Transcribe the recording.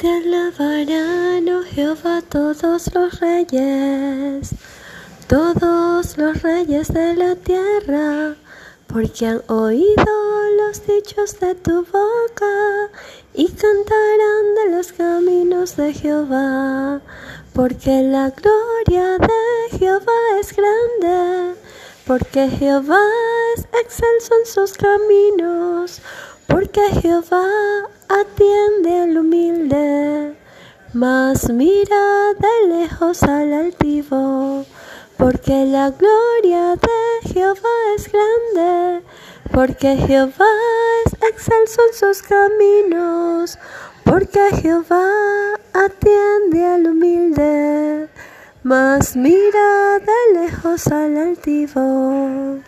Te alabarán, oh Jehová, todos los reyes, todos los reyes de la tierra, porque han oído los dichos de tu boca y cantarán de los caminos de Jehová, porque la gloria de Jehová es grande, porque Jehová es excelso en sus caminos, porque Jehová atiende al humilde, mas mira de lejos al altivo, porque la gloria de Jehová es grande, porque Jehová es excelso en sus caminos, porque Jehová atiende al humilde, mas mira de lejos al altivo.